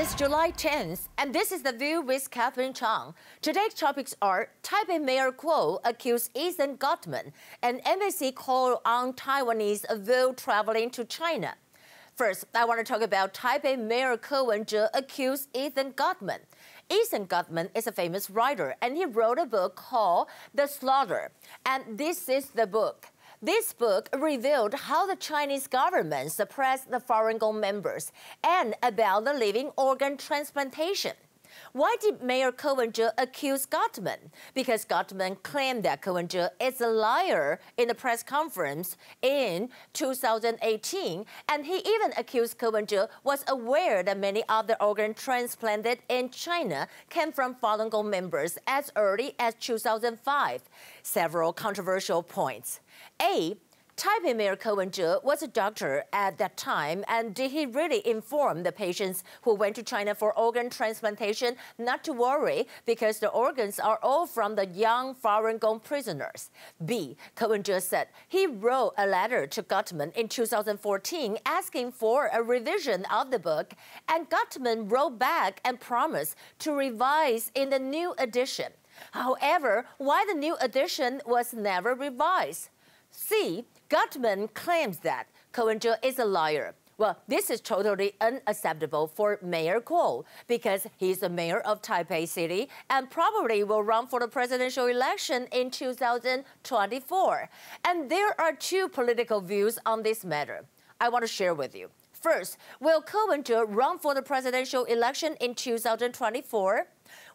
It's July 10th, and this is The View with Catherine Chang. Today's topics are Taipei Mayor Ko accused Ethan Gutmann, and embassy call on Taiwanese avoid traveling to China. First, I want to talk about Taipei Mayor Ko Wen-je accused Ethan Gutmann. Ethan Gutmann is a famous writer, and he wrote a book called The Slaughter. And this is the book. This book revealed how the Chinese government suppressed the foreign members and about the living organ transplantation. Why did Mayor Wen-je accuse Gutmann? Because Gutmann claimed that Wen-je is a liar in the press conference in 2018, and he even accused Wen-je was aware that many of the organs transplanted in China came from Falun Gong members as early as 2005. Several controversial points. A. Taipei Mayor Ko Wen-je was a doctor at that time, and did he really inform the patients who went to China for organ transplantation not to worry because the organs are all from the young Falun Gong prisoners? B. Ko Wen-je said he wrote a letter to Gutmann in 2014 asking for a revision of the book, and Gutmann wrote back and promised to revise in the new edition. However, why the new edition was never revised? C. Gutmann claims that Wen-je is a liar. Well, this is totally unacceptable for Mayor Ko because he's the mayor of Taipei City and probably will run for the presidential election in 2024. And there are two political views on this matter I want to share with you. First, will Ko Wen-je run for the presidential election in 2024?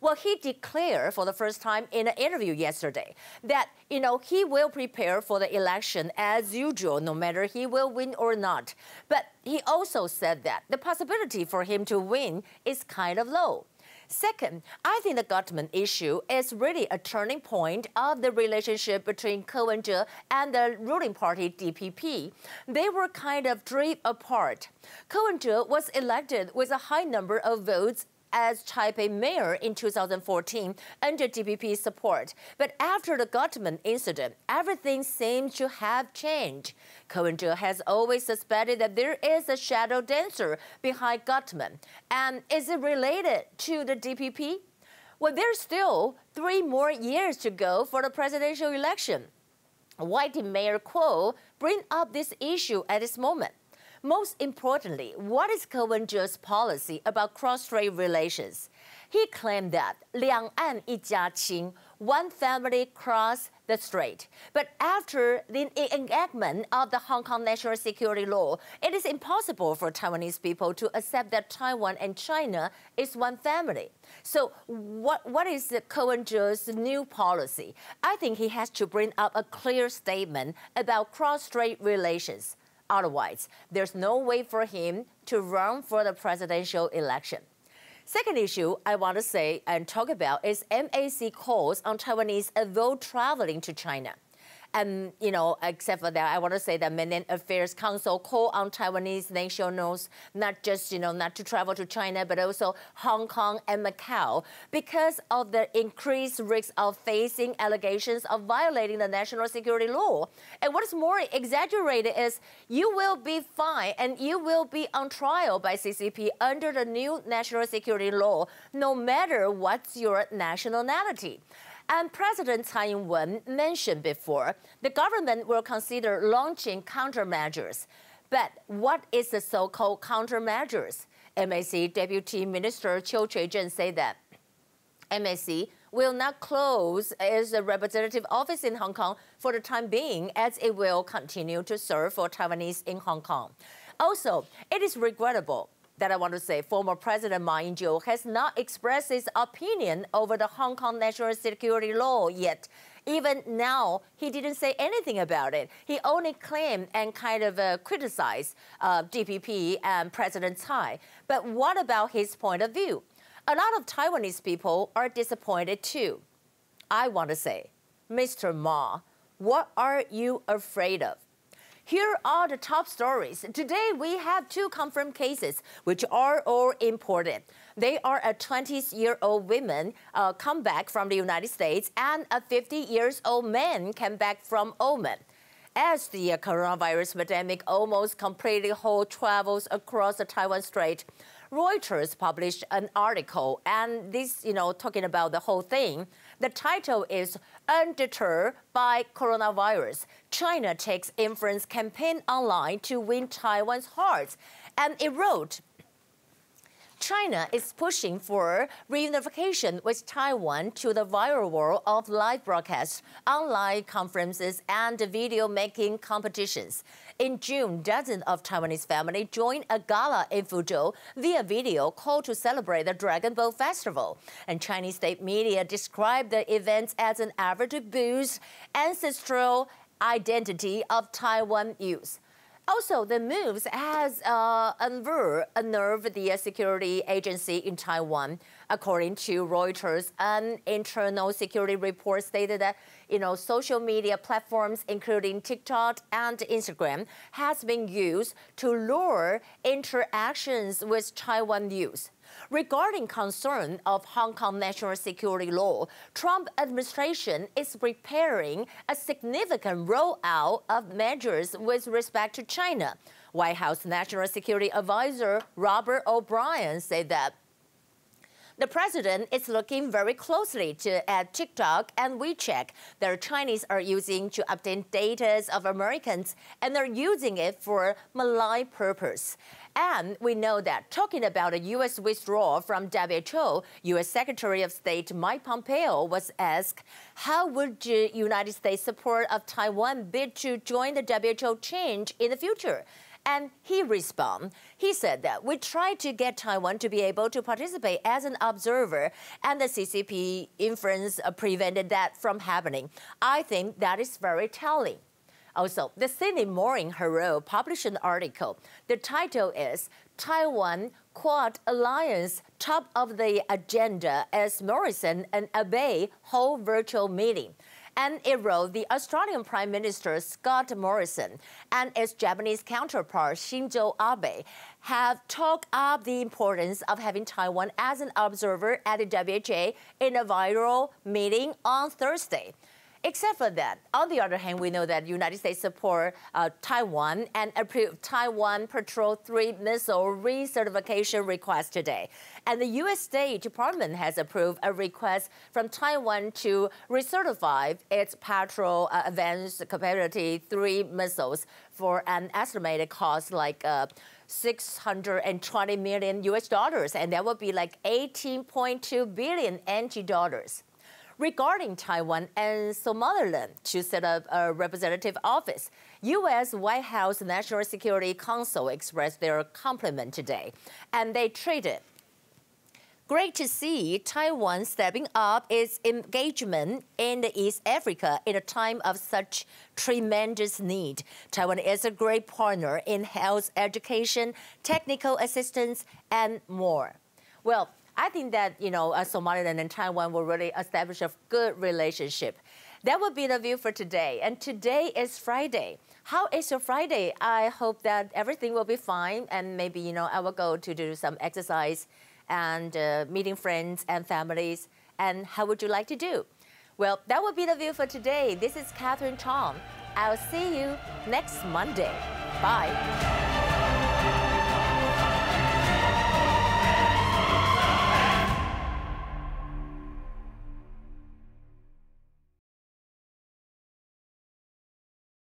Well, he declared for the first time in an interview yesterday that, you know, he will prepare for the election as usual, no matter he will win or not. But he also said that the possibility for him to win is kind of low. Second, I think the Gutmann issue is really a turning point of the relationship between Ko Wen-je and the ruling party DPP. They were kind of drift apart. Ko Wen-je was elected with a high number of votes as Taipei mayor in 2014 under DPP support. But after the Gutmann incident, everything seems to have changed. Wen-je has always suspected that there is a shadow dancer behind Gutmann. And is it related to the DPP? Well, there's still three more years to go for the presidential election. Why did Mayor Ko bring up this issue at this moment? Most importantly, what is Ko Wen-je's policy about cross-strait relations? He claimed that 两岸一家亲, one family crossed the strait. But after the enactment of the Hong Kong National Security Law, it is impossible for Taiwanese people to accept that Taiwan and China is one family. So what, what is the Ko Wen-je's new policy? I think he has to bring up a clear statement about cross-strait relations. Otherwise, there's no way for him to run for the presidential election. Second issue I want to say and talk about is MAC calls on Taiwanese avoid traveling to China. And, you know, except for that, I want to say that Mainland Affairs Council call on Taiwanese nationals not just, you know, not to travel to China, but also Hong Kong and Macau because of the increased risk of facing allegations of violating the national security law. And what is more exaggerated is you will be fined and you will be on trial by CCP under the new national security law, no matter what's your nationality. And President Tsai Ing-wen mentioned before, the government will consider launching countermeasures. But what is the so-called countermeasures? MAC Deputy Minister Chiu Chui-cheng said that MAC will not close its representative office in Hong Kong for the time being, as it will continue to serve for Taiwanese in Hong Kong. Also, it is regrettable that I want to say former President Ma Ying-jeou has not expressed his opinion over the Hong Kong national security law yet. Even now, he didn't say anything about it. He only claimed and kind of uh, criticized uh, DPP and President Tsai. But what about his point of view? A lot of Taiwanese people are disappointed too. I want to say, Mr. Ma, what are you afraid of? Here are the top stories. Today, we have two confirmed cases, which are all important. They are a 20-year-old woman uh, come back from the United States and a 50-years-old man came back from Oman. As the coronavirus pandemic almost completely halt travels across the Taiwan Strait, Reuters published an article, and this, you know, talking about the whole thing. The title is Undeterred by Coronavirus. China takes influence campaign online to win Taiwan's hearts. And it wrote, China is pushing for reunification with Taiwan to the viral world of live broadcasts, online conferences, and video making competitions. In June, dozens of Taiwanese families joined a gala in Fuzhou via video called to celebrate the Dragon Boat Festival. And Chinese state media described the events as an effort to boost ancestral identity of Taiwan youth. Also, the moves has uh, unnerved the security agency in Taiwan. According to Reuters, an internal security report stated that you know social media platforms, including TikTok and Instagram, has been used to lure interactions with Taiwan youth. Regarding concern of Hong Kong national security law, Trump administration is preparing a significant rollout of measures with respect to China. White House National Security Advisor Robert O'Brien said that the president is looking very closely to at TikTok and WeChat that Chinese are using to obtain data of Americans and they're using it for malign purpose. And we know that talking about a U.S. withdrawal from WHO, U.S. Secretary of State Mike Pompeo was asked, how would the United States support of Taiwan bid to join the WHO change in the future? And he responded, he said that we tried to get Taiwan to be able to participate as an observer, and the CCP influence uh, prevented that from happening. I think that is very telling. Also, the Sydney Morning Herald published an article. The title is Taiwan Quad Alliance Top of the Agenda as Morrison and Abe hold virtual meeting and it wrote the Australian Prime Minister Scott Morrison and its Japanese counterpart Shinzo Abe have talked up the importance of having Taiwan as an observer at the WHA in a viral meeting on Thursday. Except for that, on the other hand, we know that United States support uh, Taiwan and approved Taiwan Patriot 3 missile recertification request today. And the U.S. State Department has approved a request from Taiwan to recertify its Patriot uh, Advanced Capability 3 missiles for an estimated cost like uh, 620 million US dollars, and that would be like 18.2 billion NT dollars regarding Taiwan and Somaliland to set up uh, a representative office. U.S. White House National Security Council expressed their compliment today, and they treated Great to see Taiwan stepping up its engagement in East Africa in a time of such tremendous need. Taiwan is a great partner in health, education, technical assistance, and more. Well, I think that, you know, Somaliland and Taiwan will really establish a good relationship. That would be the view for today. And today is Friday. How is your Friday? I hope that everything will be fine. And maybe, you know, I will go to do some exercise and uh, meeting friends and families. And how would you like to do? Well, that would be the view for today. This is Catherine Chong. I'll see you next Monday. Bye.